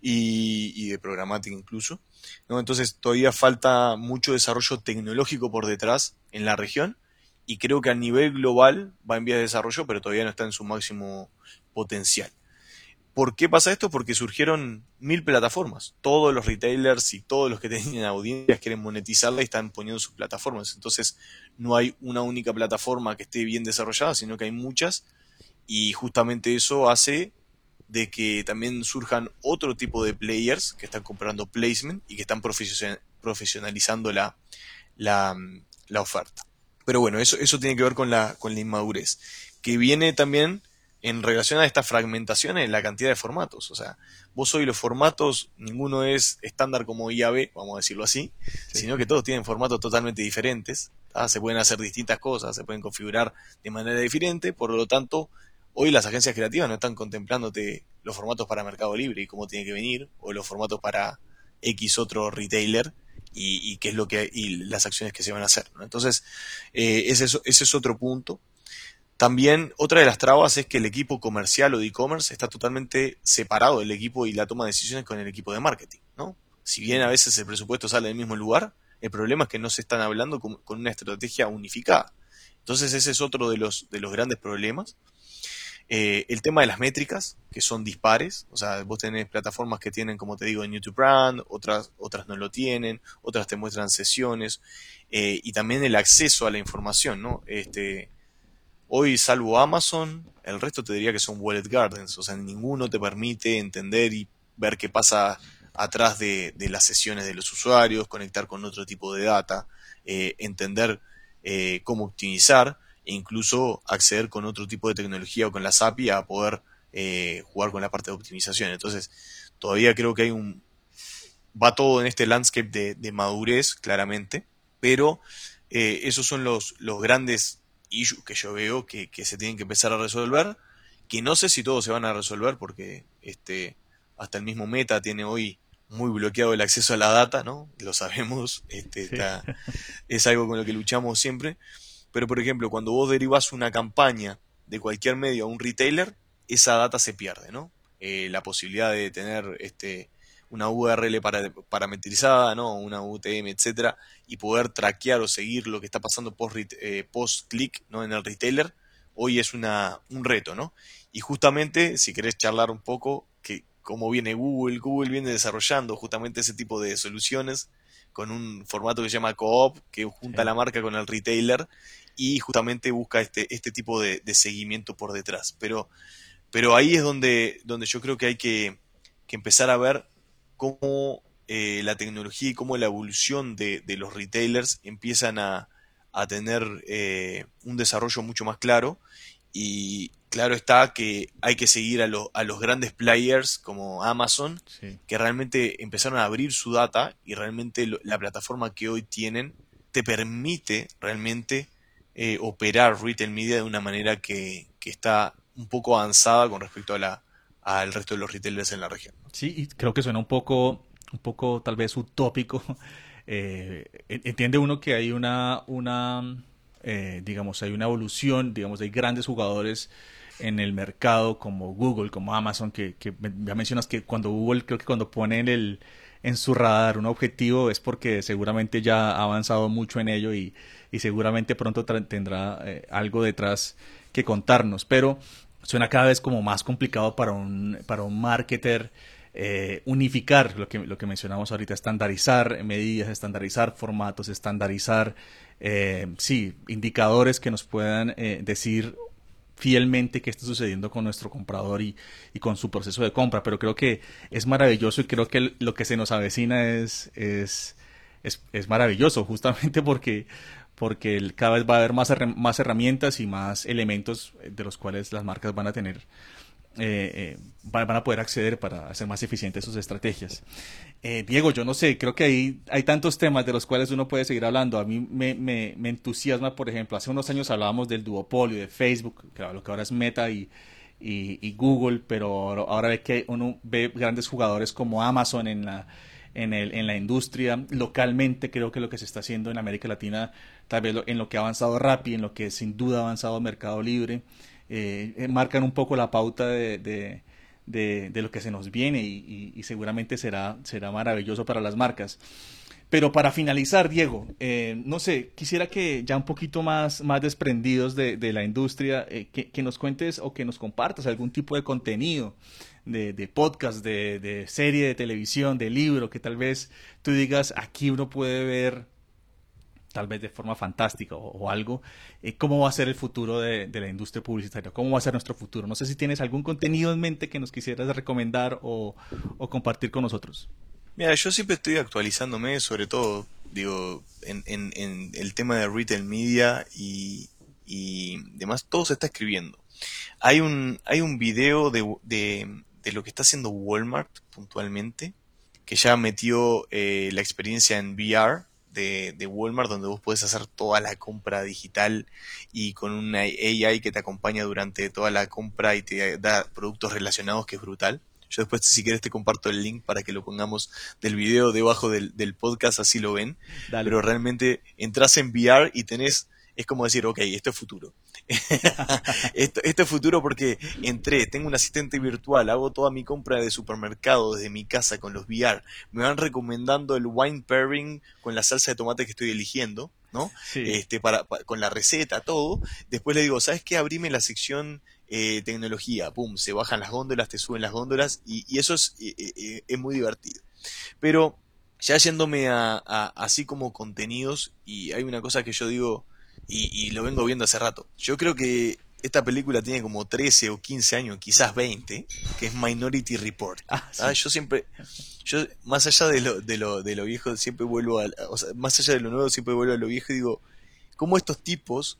Y, de programática incluso. ¿no? Entonces todavía falta mucho desarrollo tecnológico por detrás en la región y creo que a nivel global va en vías de desarrollo, pero todavía no está en su máximo potencial. ¿Por qué pasa esto? Porque surgieron mil plataformas. Todos los retailers y todos los que tenían audiencias quieren monetizarla y están poniendo sus plataformas. Entonces no hay una única plataforma que esté bien desarrollada, sino que hay muchas. Y justamente eso hace de que también surjan otro tipo de players que están comprando placement y que están profesionalizando la, la, oferta. Pero bueno, eso, eso tiene que ver la, con la inmadurez. Que viene también en relación a esta fragmentación en la cantidad de formatos. O sea, vos hoy los formatos, ninguno es estándar como IAB, vamos a decirlo así, sino que todos tienen formatos totalmente diferentes. Se pueden hacer distintas cosas, se pueden configurar de manera diferente, por lo tanto, hoy las agencias creativas no están contemplándote los formatos para Mercado Libre y cómo tiene que venir, o los formatos para X otro retailer y, qué es lo que y las acciones que se van a hacer. Entonces, eh, ese, ese es otro punto. También otra de las trabas es que el equipo comercial o de e-commerce está totalmente separado del equipo y la toma de decisiones con el equipo de marketing, ¿no? Si bien a veces el presupuesto sale del mismo lugar, el problema es que no se están hablando con, una estrategia unificada. Entonces ese es otro de los, de los grandes problemas. Eh, el tema de las métricas, que son dispares, o sea, vos tenés plataformas que tienen, como te digo, en YouTube Brand, otras, otras no lo tienen, otras te muestran sesiones, eh, y también el acceso a la información, ¿no? Este, Hoy, salvo Amazon, el resto te diría que son wallet gardens, o sea, ninguno te permite entender y ver qué pasa atrás de, las sesiones de los usuarios, conectar con otro tipo de data, eh, entender eh, cómo optimizar e incluso acceder con otro tipo de tecnología o con la API a poder eh, jugar con la parte de optimización. Entonces, todavía creo que hay un... va todo en este landscape de, madurez, claramente, pero esos son los, los grandes issues que yo veo que, se tienen que empezar a resolver, que no sé si todos se van a resolver porque este, hasta el mismo Meta tiene hoy muy bloqueado el acceso a la data, ¿no? Lo sabemos, este, es algo con lo que luchamos siempre. Pero, por ejemplo, cuando vos derivas una campaña de cualquier medio a un retailer, esa data se pierde, ¿no? Eh, la posibilidad de tener este, una URL para, parametrizada, ¿no? una UTM, etcétera, y poder traquear o seguir lo que está pasando post, eh, post click ¿no? en el retailer, hoy es una, un reto, ¿no? Y justamente, si querés charlar un poco, que, cómo viene Google. Google viene desarrollando justamente ese tipo de soluciones con un formato que se llama Co-op, que junta la marca con el retailer y justamente busca este, este tipo de, seguimiento por detrás. Pero, pero ahí es donde, donde yo creo que hay que, empezar a ver cómo eh, la tecnología y cómo la evolución de, los retailers empiezan a, a tener eh, un desarrollo mucho más claro. Y claro está que hay que seguir a, a los grandes players como Amazon, que realmente empezaron a abrir su data y realmente la plataforma que hoy tienen te permite realmente eh, operar retail media de una manera que, está un poco avanzada con respecto a la, al resto de los retailers en la región. Sí, y creo que suena un poco, un poco tal vez utópico. Eh, entiende uno que hay una, una eh, digamos, hay una evolución, digamos, hay grandes jugadores en el mercado como Google, como Amazon, que, ya mencionas que cuando Google, creo que cuando ponen el, en su radar un objetivo es porque seguramente ya ha avanzado mucho en ello y, seguramente pronto tendrá eh, algo detrás que contarnos. Pero suena cada vez como más complicado para un, para un marketer eh, unificar lo que, lo que mencionamos ahorita, estandarizar medidas, estandarizar formatos, estandarizar, eh, sí, indicadores que nos puedan decir fielmente qué está sucediendo con nuestro comprador y, y, con su proceso de compra. Pero creo que es maravilloso y creo que lo que se nos avecina es, es, es, maravilloso, justamente porque, porque cada vez va a haber más, más herramientas y más elementos de los cuales las marcas van a tener eh, eh, van, a poder acceder para hacer más eficientes sus estrategias. Eh, Diego, yo no sé, creo que hay, hay tantos temas de los cuales uno puede seguir hablando. A mí me, me, entusiasma, por ejemplo, hace unos años hablábamos del duopolio de Facebook, que lo que ahora es Meta y, y, Google, pero ahora ve que uno ve grandes jugadores como Amazon en la, en, el, en la industria. Localmente creo que lo que se está haciendo en América Latina, tal vez en lo que ha avanzado Rappi, en lo que sin duda ha avanzado Mercado Libre. Eh, eh, marcan un poco la pauta de, de, lo que se nos viene y, seguramente será, será maravilloso para las marcas. Pero para finalizar, Diego, eh, no sé, quisiera que ya un poquito más, más desprendidos de, la industria, que, que, nos cuentes o que nos compartas algún tipo de contenido, de, de podcast, de, de, serie de televisión, de libro, que tal vez tú digas, aquí uno puede ver tal vez de forma fantástica o, algo, eh, cómo va a ser el futuro de, la industria publicitaria, cómo va a ser nuestro futuro. No sé si tienes algún contenido en mente que nos quisieras recomendar o, compartir con nosotros. Mira, yo siempre estoy actualizándome, sobre todo, digo, en, el tema de retail media y, demás, todo se está escribiendo. Hay un, hay un video de, de, de lo que está haciendo Walmart puntualmente, que ya metió eh, la experiencia en VR, de, Walmart donde vos puedes hacer toda la compra digital y con una AI que te acompaña durante toda la compra y te da productos relacionados que es brutal. Yo después, si quieres, te comparto el link para que lo pongamos del video debajo del, podcast, así lo ven. Pero realmente entras en VR y tenés, es como decir, ok, esto es futuro. esto, es futuro porque entré, tengo un asistente virtual, hago toda mi compra de supermercado desde mi casa con los VR, me van recomendando el wine pairing con la salsa de tomate que estoy eligiendo, ¿no? Este, para, con la receta, todo. Después le digo, ¿sabes qué? Abrime la sección eh, tecnología, pum, se bajan las góndolas, te suben las góndolas y, eso es, eh, eh, es muy divertido. Pero ya yéndome a, así como contenidos, y hay una cosa que yo digo, y, lo vengo viendo hace rato. Yo creo que esta película tiene como 13 o 15 años, quizás 20, que es Minority Report. Ah, ah, yo siempre, yo más allá de lo, de lo, de lo viejo, siempre vuelvo a, o sea, más allá de lo nuevo, siempre vuelvo a lo viejo y digo, ¿cómo estos tipos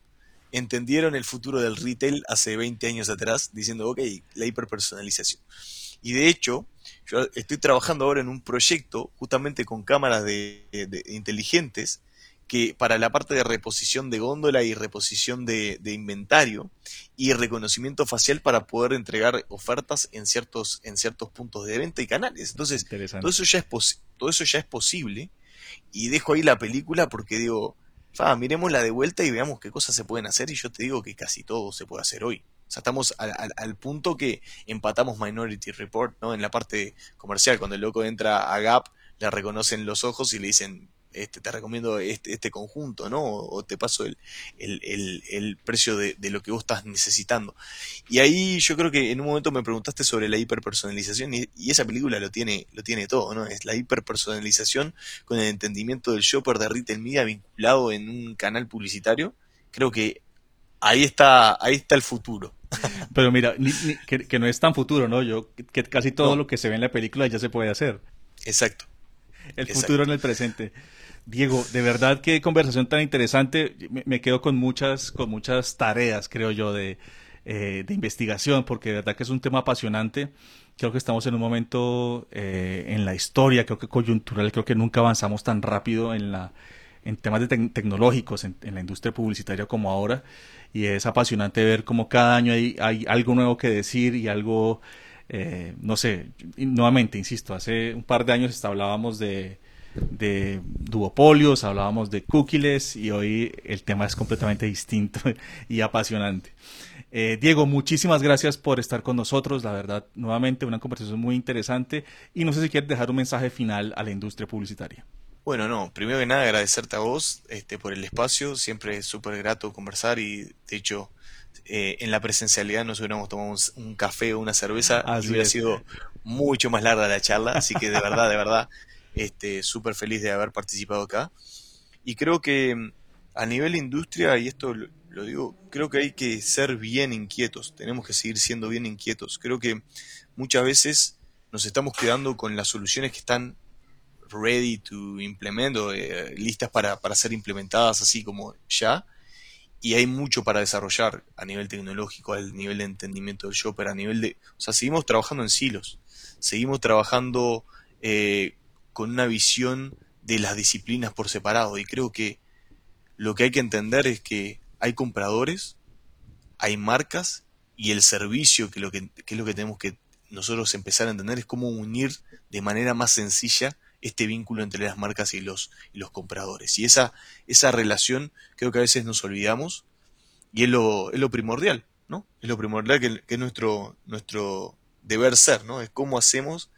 entendieron el futuro del retail hace 20 años atrás, diciendo, ok, la hiperpersonalización? Y de hecho, yo estoy trabajando ahora en un proyecto justamente con cámaras de, de inteligentes que para la parte de reposición de góndola y reposición de, inventario y reconocimiento facial para poder entregar ofertas en ciertos, en ciertos puntos de venta y canales. Entonces, todo eso, ya es todo eso ya es posible y dejo ahí la película porque digo, fa, miremosla de vuelta y veamos qué cosas se pueden hacer y yo te digo que casi todo se puede hacer hoy. O sea, estamos al, al, punto que empatamos Minority Report, ¿no? En la parte comercial, cuando el loco entra a Gap, le reconocen los ojos y le dicen, este, te recomiendo este, este conjunto, ¿no? O, te paso el, el, el, precio de, de, lo que vos estás necesitando. Y ahí yo creo que en un momento me preguntaste sobre la hiperpersonalización y, y esa película lo tiene, lo tiene todo, ¿no? Es la hiperpersonalización con el entendimiento del shopper de retail media vinculado en un canal publicitario. Creo que ahí está, ahí está el futuro. Pero mira, que, no es tan futuro, ¿no? Yo, que casi todo lo que se ve en la película ya se puede hacer. Exacto. El futuro en el presente. Diego, de verdad qué conversación tan interesante. Me, quedo con muchas, con muchas tareas, creo yo, de, eh, de investigación, porque de verdad que es un tema apasionante. Creo que estamos en un momento eh, en la historia, creo que coyuntural, creo que nunca avanzamos tan rápido en la en temas de tecnológicos en, la industria publicitaria como ahora y es apasionante ver cómo cada año hay, hay algo nuevo que decir y algo, eh, no sé, nuevamente, insisto, hace un par de años hablábamos de, de duopolios, hablábamos de cookies y hoy el tema es completamente distinto y apasionante. Eh, Diego, muchísimas gracias por estar con nosotros. La verdad, nuevamente una conversación muy interesante y no sé si quieres dejar un mensaje final a la industria publicitaria. Bueno, no, primero que nada agradecerte a vos este, por el espacio, siempre es súper grato conversar y de hecho eh, en la presencialidad nos hubiéramos tomado un, café o una cerveza y hubiera sido mucho más larga la charla, así que de verdad, de verdad, este, súper feliz de haber participado acá. Y creo que mm, a nivel industria, y esto lo, digo, creo que hay que ser bien inquietos, tenemos que seguir siendo bien inquietos. Creo que muchas veces nos estamos quedando con las soluciones que están ready to implement eh, listas para, para ser implementadas así como ya. Y hay mucho para desarrollar a nivel tecnológico, a nivel de entendimiento del shopper, a nivel de... O sea, seguimos trabajando en silos, seguimos trabajando eh, con una visión de las disciplinas por separado. Y creo que lo que hay que entender es que hay compradores, hay marcas y el servicio, que, lo que, que es lo que tenemos que nosotros empezar a entender, es cómo unir de manera más sencilla este vínculo entre las marcas y los, y los compradores. Y esa, esa relación creo que a veces nos olvidamos y es lo, es lo primordial, ¿no? Es lo primordial que, es nuestro, nuestro deber ser, ¿no? Es cómo hacemos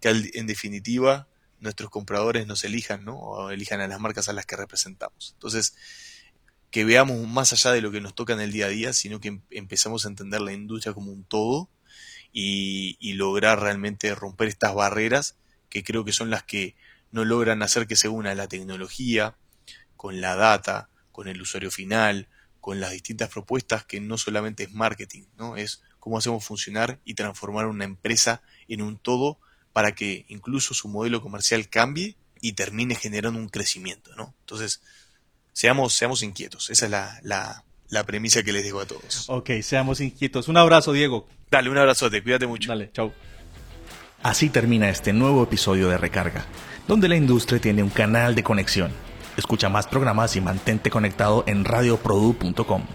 que en definitiva nuestros compradores nos elijan, ¿no? O elijan a las marcas a las que representamos. Entonces, que veamos más allá de lo que nos toca en el día a día, sino que em, empezamos a entender la industria como un todo y, y lograr realmente romper estas barreras que creo que son las que no logran hacer que se una la tecnología con la data, con el usuario final, con las distintas propuestas que no solamente es marketing, ¿no? Es cómo hacemos funcionar y transformar una empresa en un todo para que incluso su modelo comercial cambie y termine generando un crecimiento, ¿no? Entonces, seamos, seamos inquietos. Esa es la, la, la premisa que les dejo a todos. Ok, seamos inquietos. Un abrazo, Diego. Dale, un abrazo, te cuídate mucho. Dale, chao. Así termina este nuevo episodio de Recarga, donde la industria tiene un canal de conexión. Escucha más programas y mantente conectado en radioprodu.com.